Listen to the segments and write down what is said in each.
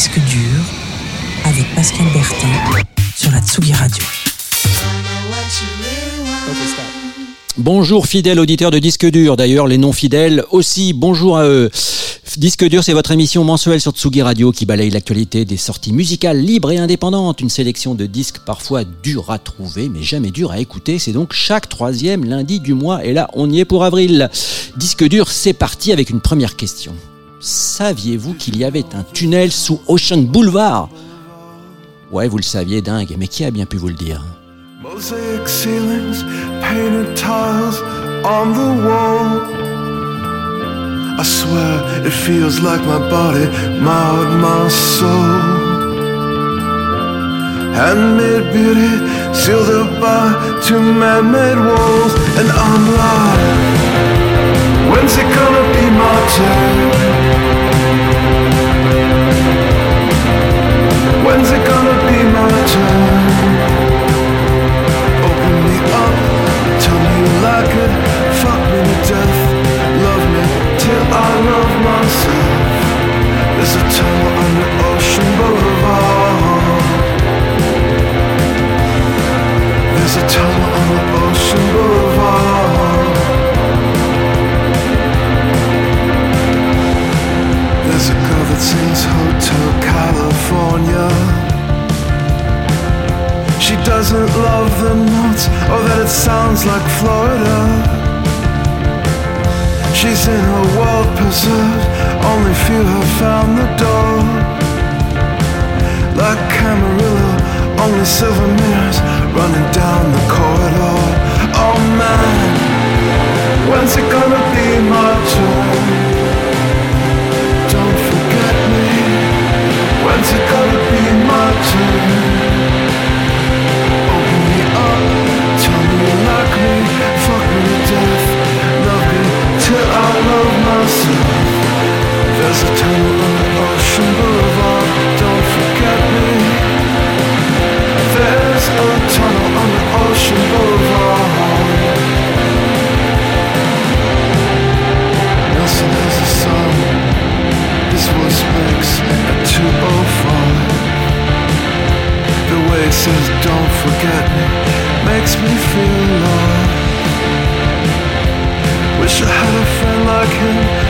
disque dur avec Pascal Bertin sur la Tsugi Radio. Bonjour fidèles auditeurs de Disque Dur, d'ailleurs les non fidèles aussi, bonjour à eux. Disque Dur, c'est votre émission mensuelle sur Tsugi Radio qui balaye l'actualité des sorties musicales libres et indépendantes. Une sélection de disques parfois durs à trouver, mais jamais durs à écouter. C'est donc chaque troisième lundi du mois. Et là, on y est pour avril. Disque Dur, c'est parti avec une première question. Saviez-vous qu'il y avait un tunnel sous Ocean Boulevard? Ouais, vous le saviez, dingue, mais qui a bien pu vous le dire? Mosaic ceilings, painted tiles on the wall. I swear it feels like my body marred my soul. Handmade beauty sealed up by two man-made walls, and I'm like, when's it gonna be my turn? When's it gonna be my turn? Open me up, tell me you like it, fuck me to death, love me till I love myself. There's a tunnel under Ocean Boulevard. There's a tunnel under Ocean Boulevard. That sings Hotel California. She doesn't love the notes or that it sounds like Florida. She's in her world preserved, only few have found the door. Like Camarillo, only silver mirrors running down the corridor. Oh man, when's it gonna be my turn? Says don't forget me makes me feel alive. Wish I had a friend like him,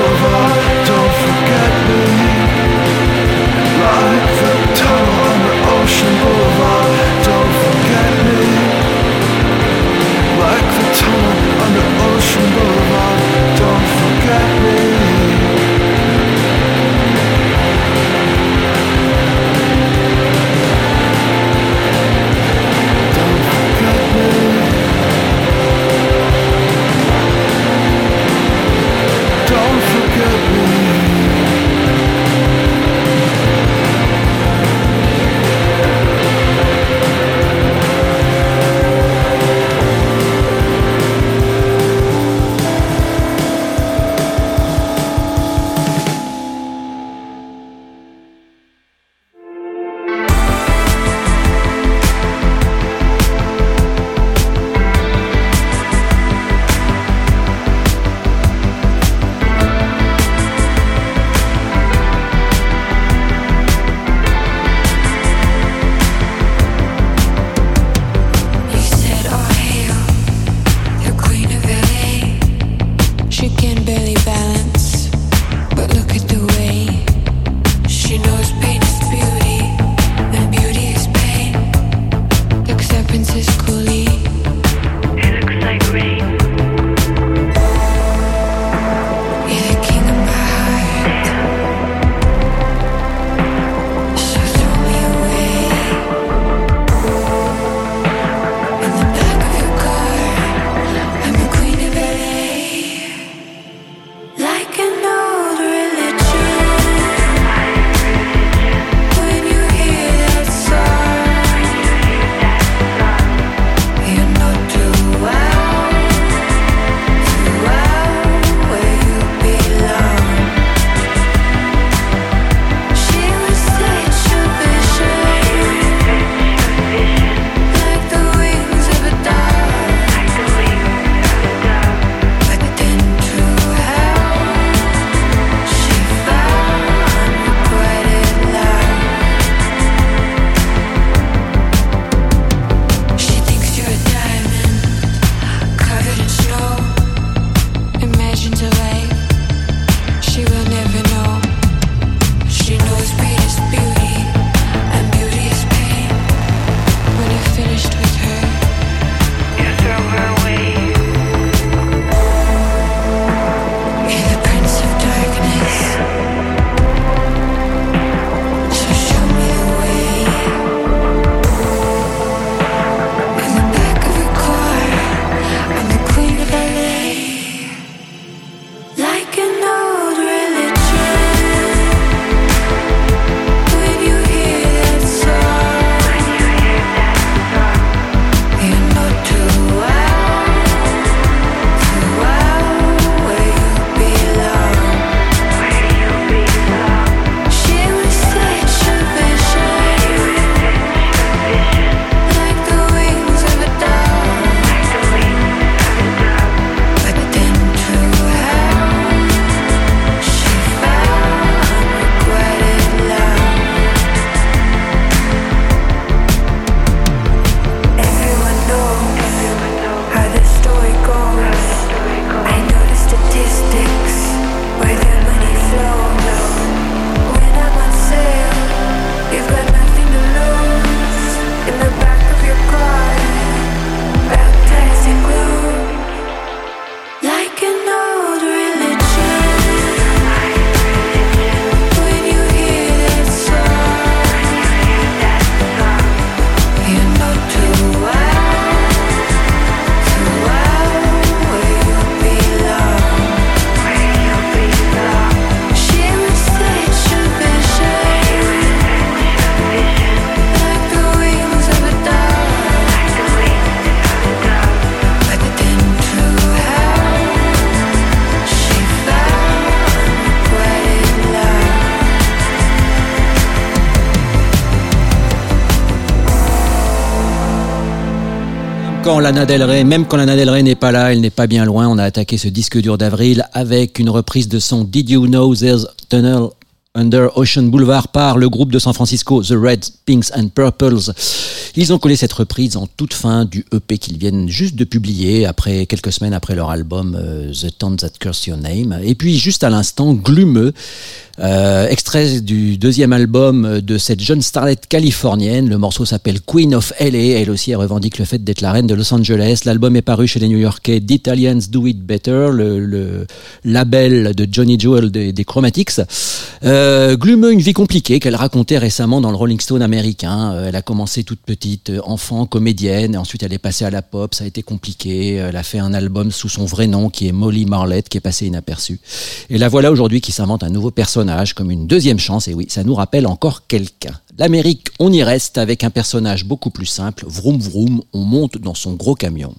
quand Lana Del même quand Lana Del n'est pas là, elle n'est pas bien loin, on a attaqué ce disque dur d'avril avec une reprise de son Did You Know There's Tunnel Under Ocean Boulevard par le groupe de San Francisco, The Reds, Pinks and Purples. Ils ont collé cette reprise en toute fin du EP qu'ils viennent juste de publier après quelques semaines après leur album euh, The Town That Curse Your Name. Et puis juste à l'instant, Glumeux, euh, extrait du deuxième album de cette jeune starlet californienne. Le morceau s'appelle Queen of LA. Elle aussi elle revendique le fait d'être la reine de Los Angeles. L'album est paru chez les New-Yorkais d'Italians Do It Better, le, le, label de Johnny Jewel des, des Chromatics. Euh, Glumeux, une vie compliquée qu'elle racontait récemment dans le Rolling Stone américain. Euh, elle a commencé toute petite, euh, enfant, comédienne. Ensuite, elle est passée à la pop. Ça a été compliqué. Elle a fait un album sous son vrai nom qui est Molly Marlette, qui est passé inaperçu. Et la voilà aujourd'hui qui s'invente un nouveau personnage comme une deuxième chance, et oui, ça nous rappelle encore quelqu'un. L'Amérique, on y reste avec un personnage beaucoup plus simple, vroom vroom, on monte dans son gros camion.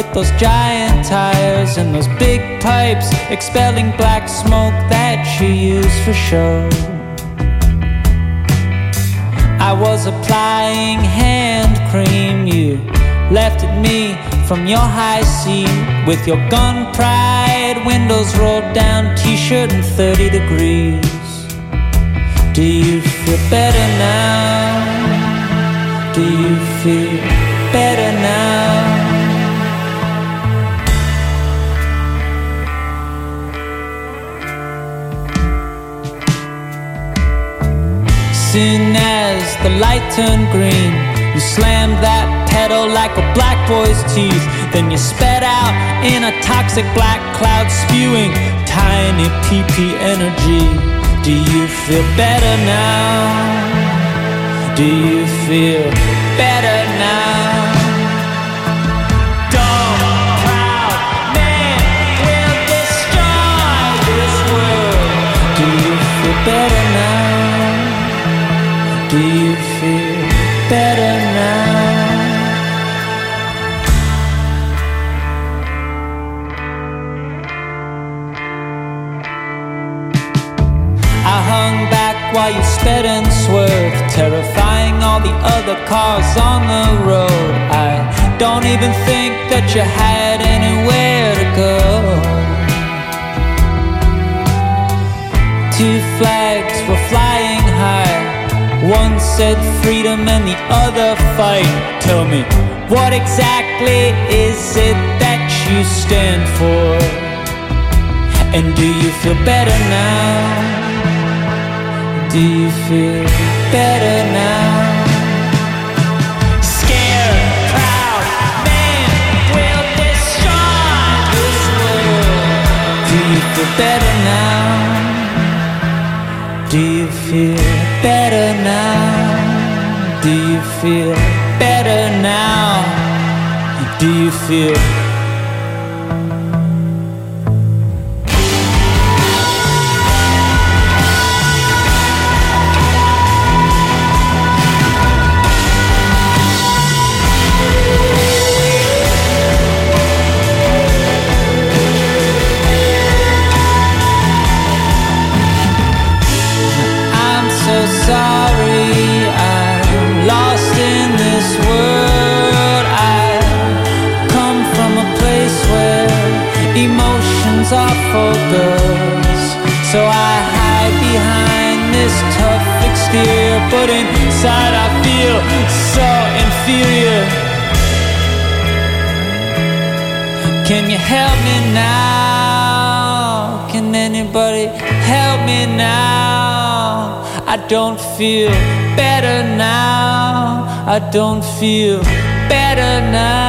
With those giant tires and those big pipes expelling black smoke that you use for show. I was applying hand cream you left at me from your high seat with your gun pride windows rolled down t-shirt and 30 degrees. Do you feel better now? Do you feel better now? Soon as the light turned green, you slammed that pedal like a black boy's teeth. Then you sped out in a toxic black cloud, spewing tiny PP energy. Do you feel better now? Do you feel better the other cars on the road. I don't even think that you had anywhere to go. Two flags were flying high. One said freedom and the other fight. Tell me, what exactly is it that you stand for? And do you feel better now? Do you feel better now? Now? Do you feel better now? Do you feel feel better now. I don't feel better now.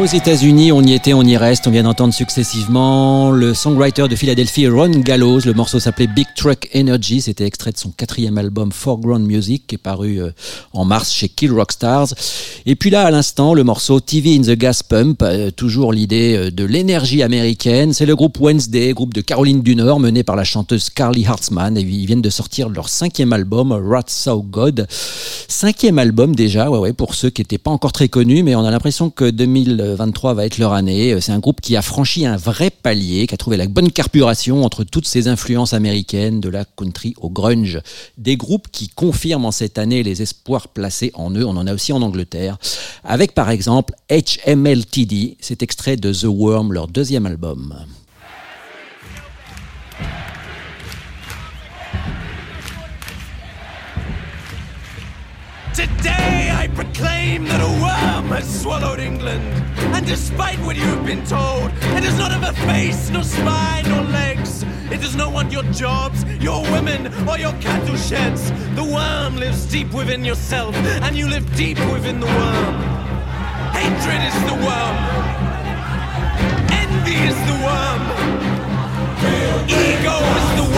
Aux États-Unis, on y était, on y reste. On vient d'entendre successivement le songwriter de Philadelphie, Ron Gallows. Le morceau s'appelait Big Truck Energy. C'était extrait de son quatrième album Foreground Music, qui est paru euh, en mars chez Kill Rock Stars. Et puis là, à l'instant, le morceau TV in the Gas Pump. euh, toujours l'idée euh, de l'énergie américaine. C'est le groupe Wednesday, groupe de Caroline du Nord, mené par la chanteuse Carly Hartzman. Et ils viennent de sortir leur cinquième album, Rat So God. Cinquième album déjà, ouais, ouais, pour ceux qui n'étaient pas encore très connus, mais on a l'impression que 2023 va être leur année. C'est un groupe qui a franchi un vrai palier, qui a trouvé la bonne carburation entre toutes ces influences américaines, de la country au grunge. Des groupes qui confirment en cette année les espoirs placés en eux. On en a aussi en Angleterre. Avec par exemple HMLTD, cet extrait de The Worm, leur deuxième album. Today I proclaim that a worm has swallowed England. And despite what you have been told, it does not have a face, nor spine, nor legs. It does not want your jobs, your women, or your cattle sheds. The worm lives deep within yourself, and you live deep within the worm. Hatred is the worm. Envy is the worm. Ego is the worm.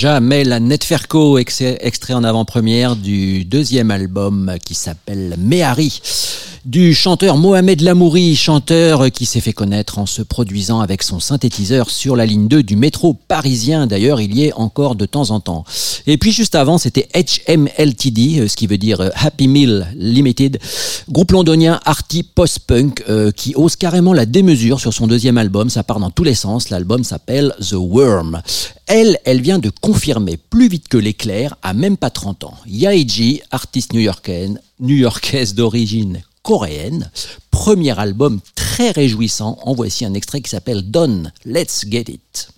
jamais la Netferco, extrait en avant-première du deuxième album qui s'appelle Méhari du chanteur Mohamed Lamouri, chanteur qui s'est fait connaître en se produisant avec son synthétiseur sur la ligne 2 du métro parisien. D'ailleurs, il y est encore de temps en temps. Et puis juste avant, c'était HMLTD, euh, ce qui veut dire euh, Happy Meal Limited, groupe londonien arty post-punk euh, qui ose carrément la démesure sur son deuxième album. Ça part dans tous les sens. L'album s'appelle The Worm. Elle, elle vient de confirmer plus vite que l'éclair, à même pas 30 ans. Yaiji, artiste new-yorkaine, new-yorkaise d'origine coréenne. Premier album très réjouissant, en voici un extrait qui s'appelle Done, Let's Get It.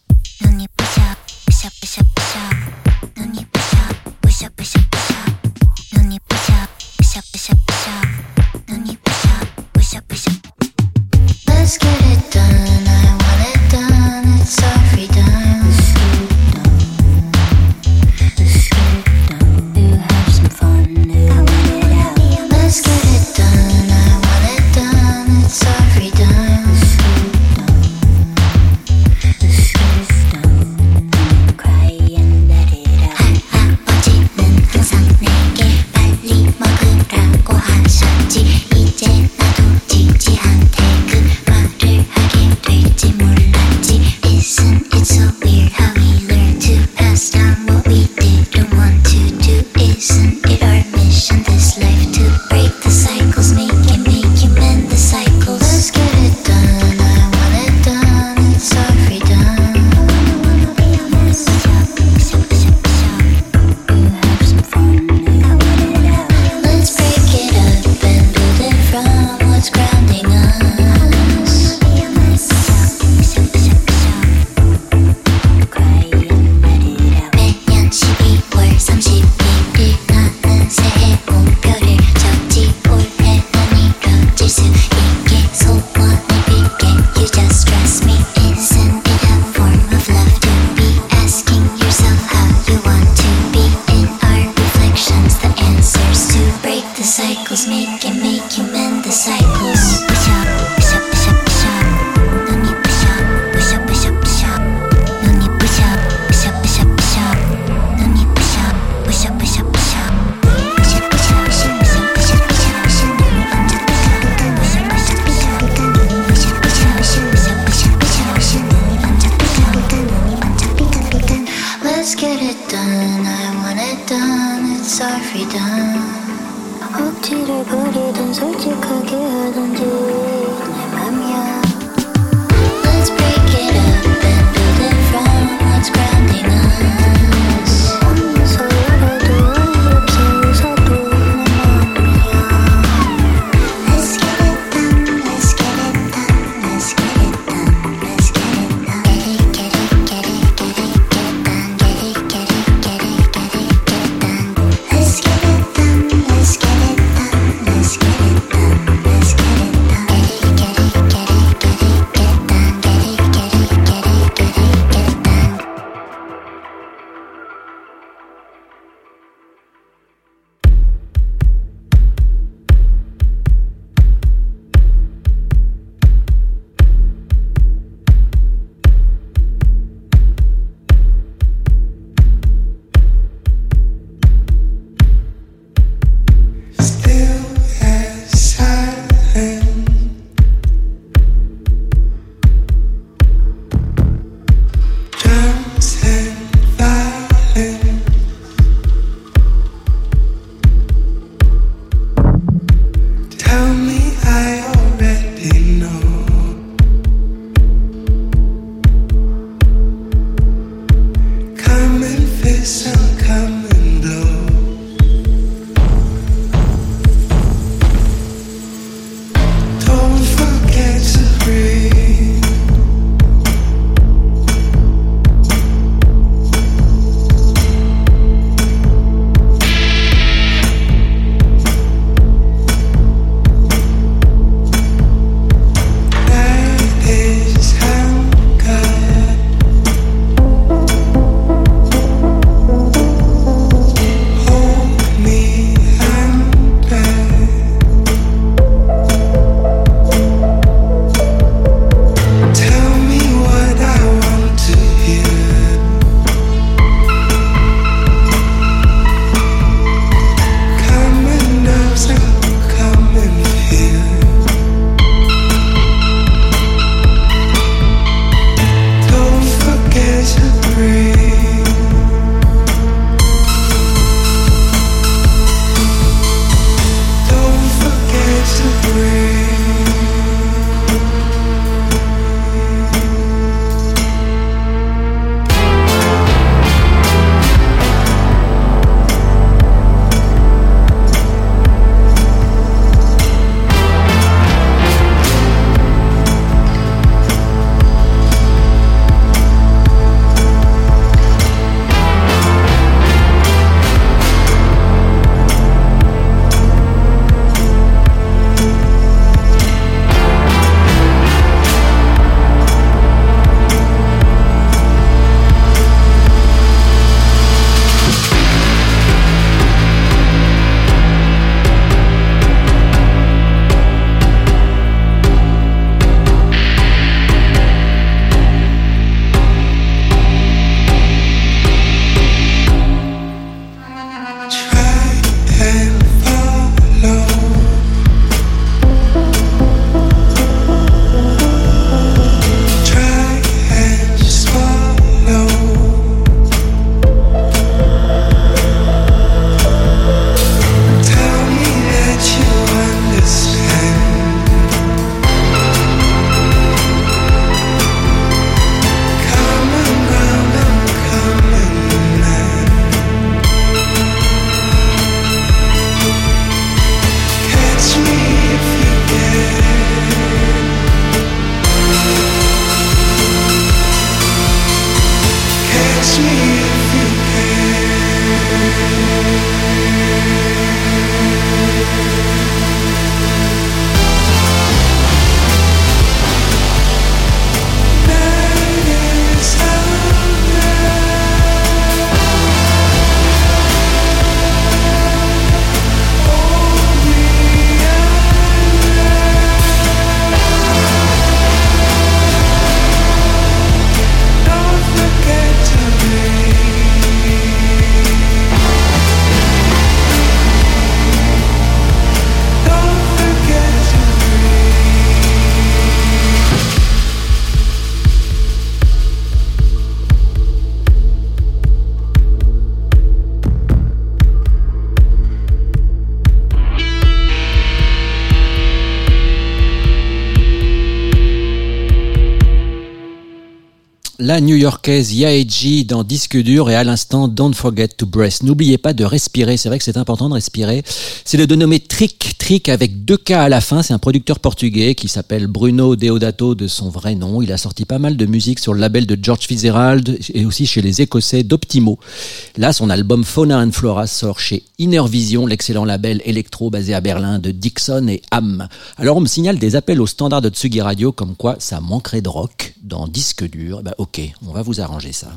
La new-yorkaise Yaeji dans Disque dur et à l'instant Don't Forget to Breath. N'oubliez pas de respirer, c'est vrai que c'est important de respirer. C'est le dénommé Trick, Trick avec deux K à la fin, c'est un producteur portugais qui s'appelle Bruno Deodato de son vrai nom. Il a sorti pas mal de musique sur le label de George Fitzgerald et aussi chez les Écossais d'Optimo. Là, son album Fauna and Flora sort chez Inner Vision, l'excellent label électro basé à Berlin de Dixon et Ham. Alors on me signale des appels au standard de Tsugi Radio comme quoi ça manquerait de rock dans Disque dur. Ben, ok, on va vous arranger ça.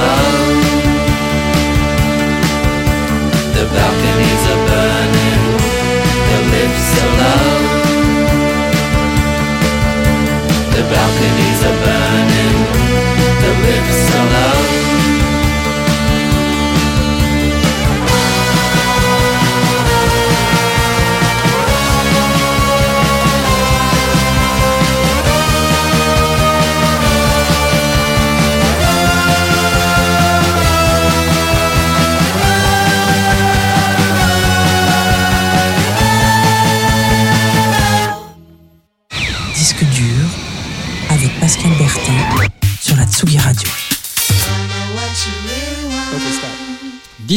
love.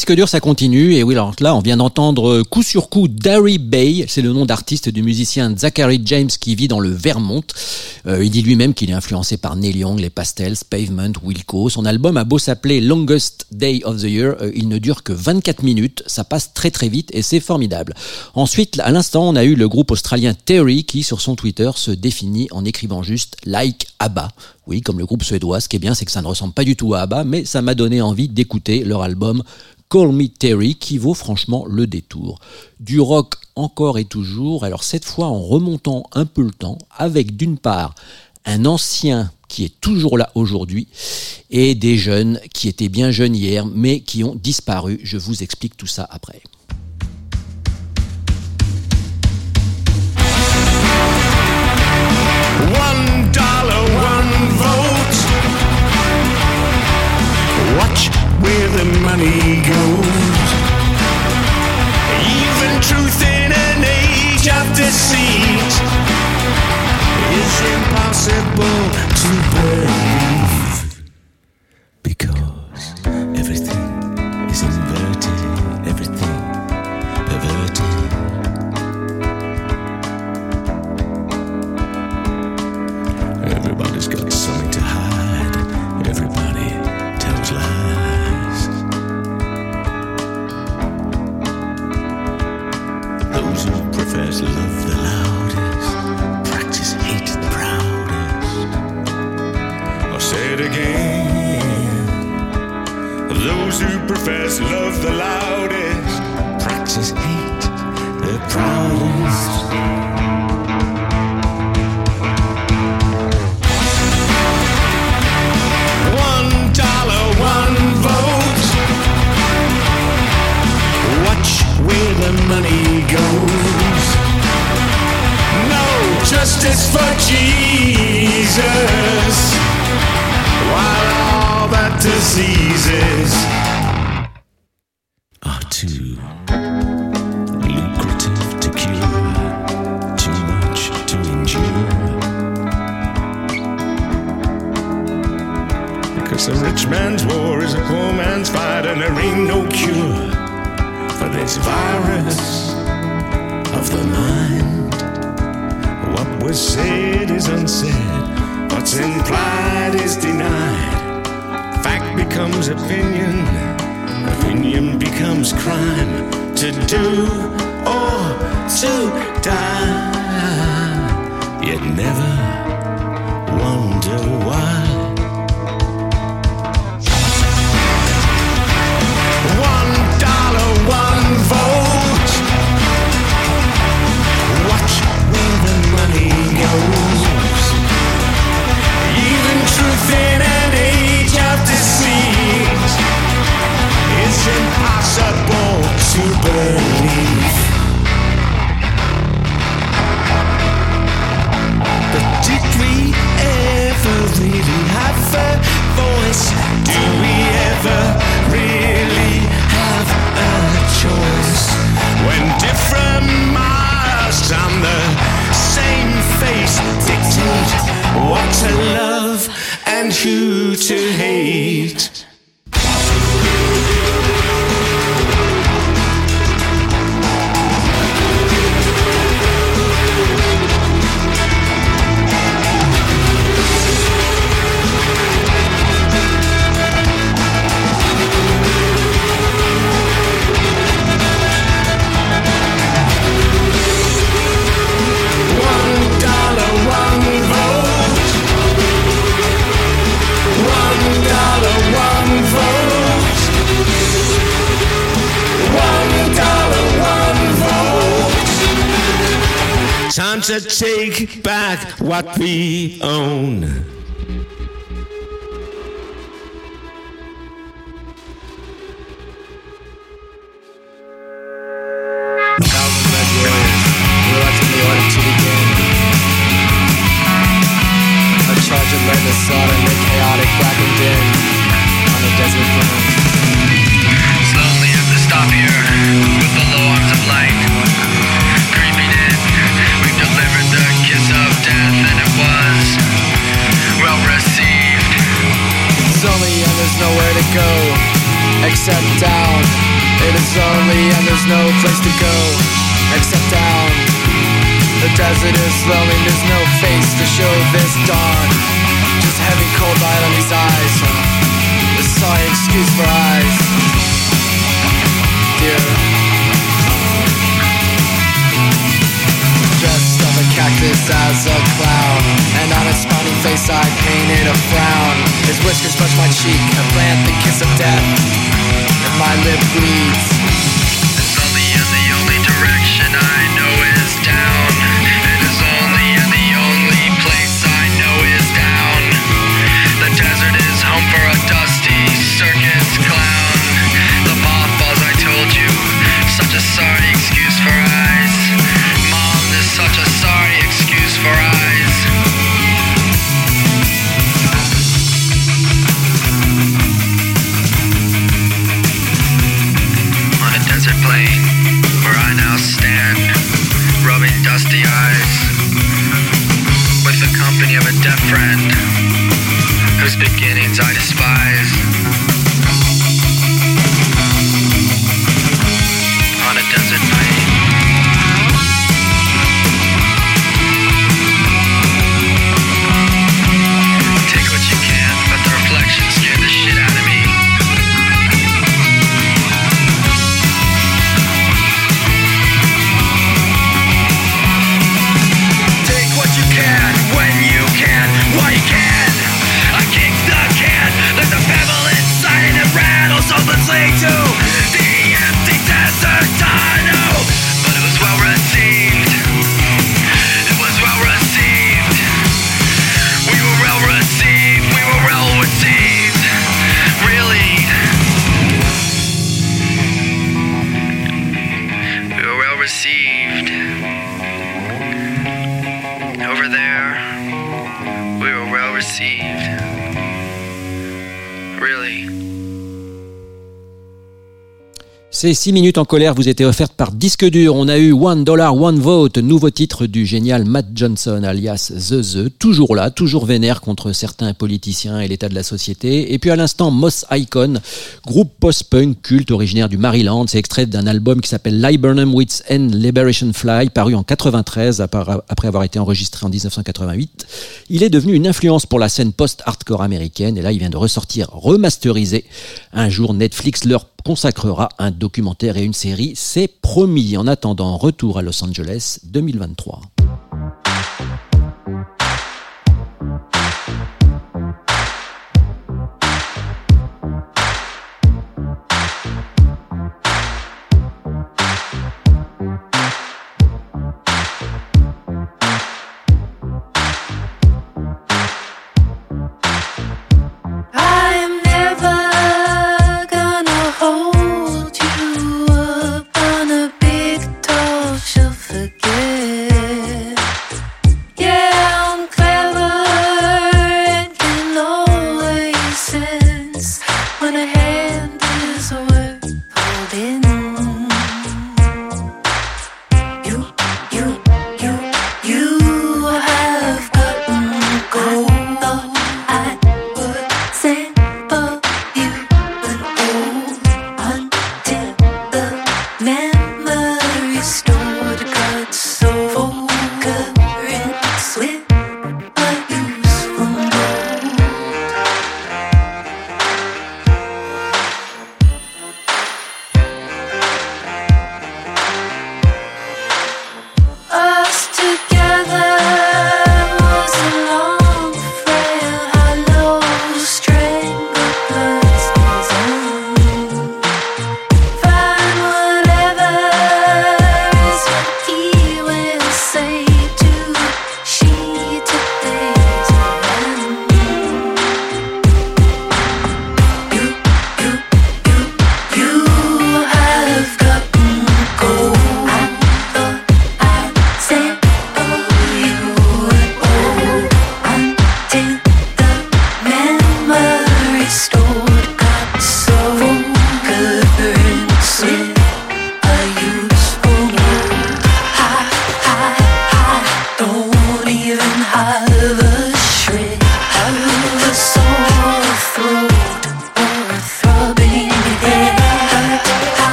Disque dur, ça continue. Et oui, alors là, on vient d'entendre coup sur coup Darry Bay. C'est le nom d'artiste du musicien Zachary James qui vit dans le Vermont. Euh, il dit lui-même qu'il est influencé par Neil Young, les Pastels, Pavement, Wilco. Son album a beau s'appeler Longest Day of the Year, euh, il ne dure que 24 minutes. Ça passe très très vite et c'est formidable. Ensuite, à l'instant, on a eu le groupe australien Terry qui, sur son Twitter, se définit en écrivant juste Like ABBA. Oui, comme le groupe suédois. Ce qui est bien, c'est que ça ne ressemble pas du tout à ABBA, mais ça m'a donné envie d'écouter leur album Call Me Terry qui vaut franchement le détour. Du rock encore et toujours, alors cette fois en remontant un peu le temps, avec d'une part un ancien qui est toujours là aujourd'hui et des jeunes qui étaient bien jeunes hier mais qui ont disparu. Je vous explique tout ça après. what we own. Thousand measures, the order to begin. A charge of chaotic black and din on a desert plain. Except down. is lonely and there's no place to go except down. The desert is lonely, there's no face to show this dawn. Just heavy cold light on these eyes. The sorry excuse for eyes. Dear. Dressed up a cactus as a clown And on his smiling face I painted a frown His whiskers brush my cheek, a plant the kiss of death my lip bleeds It's only the only direction I know is down. It is only the only place I know is down. The desert is home for a dusty circus clown. The mothballs I told you, such a sorry excuse for eyes. The company of a deaf friend whose beginnings I despise. Ces 6 minutes en colère vous étaient offertes par Disque Dur. On a eu One Dollar, One Vote, nouveau titre du génial Matt Johnson, alias The The, toujours là, toujours vénère contre certains politiciens et l'état de la société. Et puis à l'instant, Moss Icon, groupe post-punk culte originaire du Maryland. C'est extrait d'un album qui s'appelle Liburnum Wits and Liberation Fly, paru en 93 apar- après avoir été enregistré en 1988. Il est devenu une influence pour la scène post-hardcore américaine et là, il vient de ressortir remasterisé. Un jour, Netflix leur consacrera un documentaire et une série, c'est promis. En attendant, retour à Los Angeles 2023.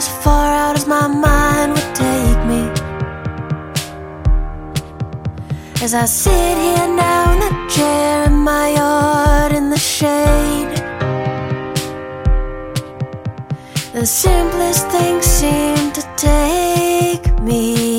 As far out as my mind would take me. As I sit here now in the chair in my yard in the shade. The simplest things seem to take me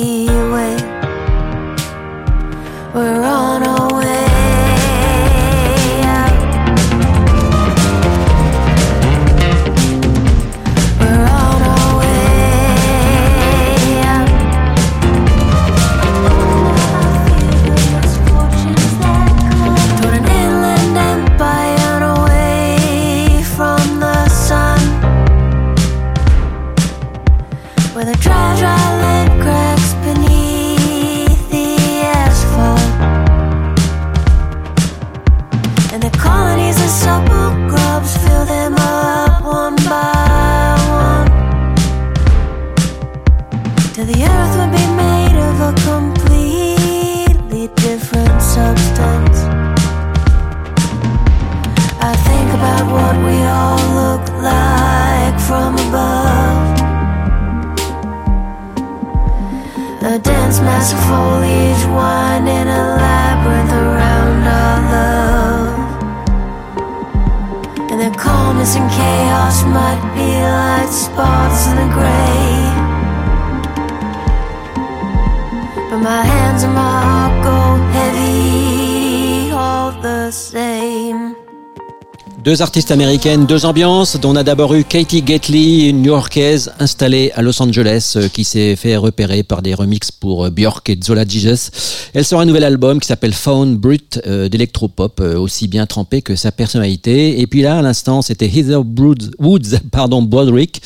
my head. Deux artistes américaines, deux ambiances, dont on a d'abord eu Katie Gately, une New-Yorkaise installée à Los Angeles, euh, qui s'est fait repérer par des remixes pour euh, Björk et Zola Jesus. Elle sort un nouvel album qui s'appelle Fawn Brut, euh, d'électropop, aussi bien trempé que sa personnalité. Et puis là, à l'instant, c'était Heather Woods, Woods, pardon, Broderick,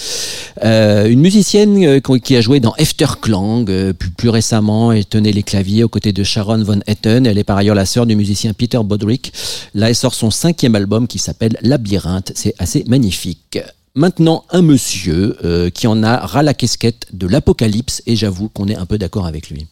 euh, une musicienne qui a joué dans Efterklang, euh, plus, plus récemment, elle tenait les claviers aux côtés de Sharon Von Etten. Elle est par ailleurs la sœur du musicien Peter Broderick. Là, elle sort son cinquième album qui s'appelle Labyrinthe. C'est assez magnifique. Maintenant, un monsieur euh, qui en a ras la casquette de l'apocalypse, et j'avoue qu'on est un peu d'accord avec lui.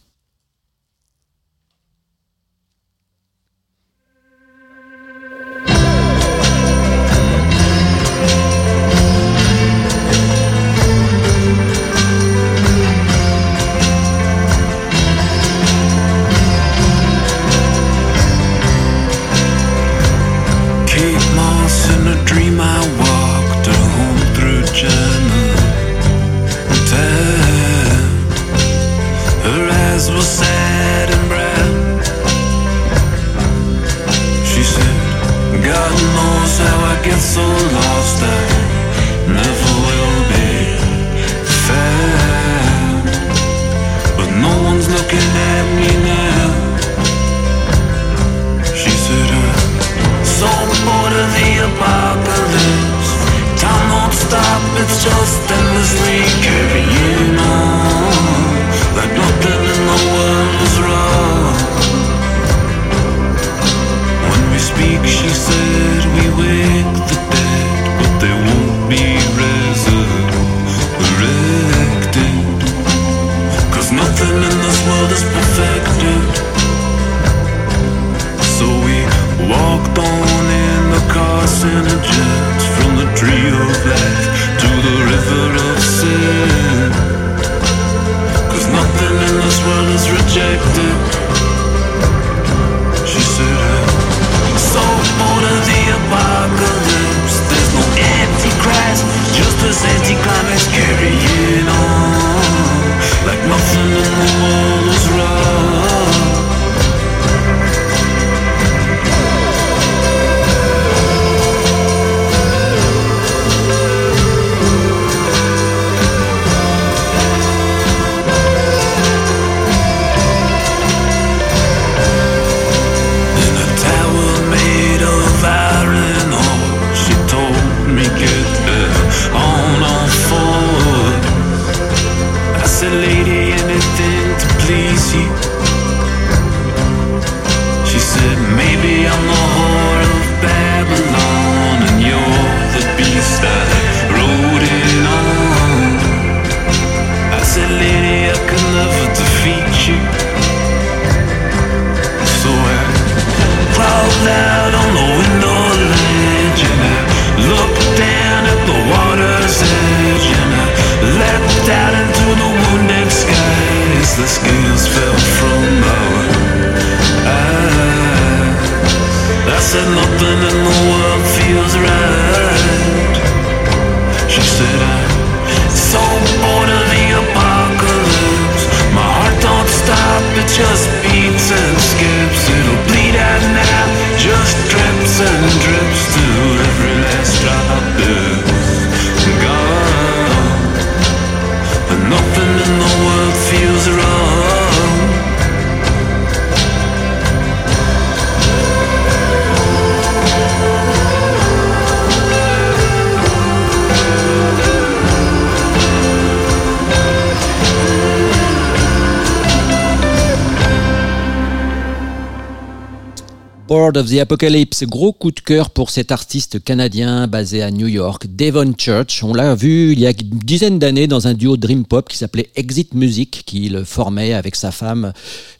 Horde of the Apocalypse, gros coup de cœur pour cet artiste canadien basé à New York, Devon Church. On l'a vu il y a une dizaine d'années dans un duo dream pop qui s'appelait Exit Music, qu'il formait avec sa femme,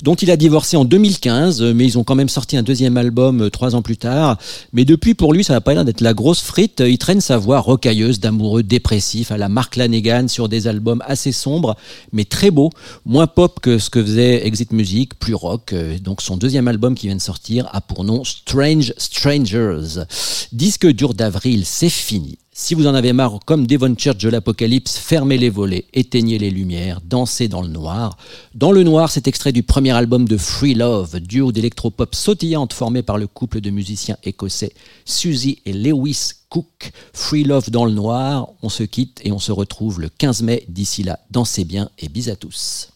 dont il a divorcé en 2015, mais ils ont quand même sorti un deuxième album euh, trois ans plus tard. Mais depuis, pour lui, ça va pas l'air d'être la grosse frite. Il traîne sa voix rocailleuse d'amoureux dépressif à la Mark Lanegan sur des albums assez sombres, mais très beaux, moins pop que ce que faisait Exit Music, plus rock. Euh, Donc son deuxième album qui vient de sortir a pour nom Strange Strangers. Disque dur d'avril, c'est fini. Si vous en avez marre, comme Devon Church de l'Apocalypse, fermez les volets, éteignez les lumières, dansez dans le noir. Dans le noir, c'est extrait du premier album de Free Love, duo d'électropop sautillante formé par le couple de musiciens écossais Suzy et Lewis Cook. Free Love dans le noir, on se quitte et on se retrouve le 15 mai. D'ici là, dansez bien et bis à tous.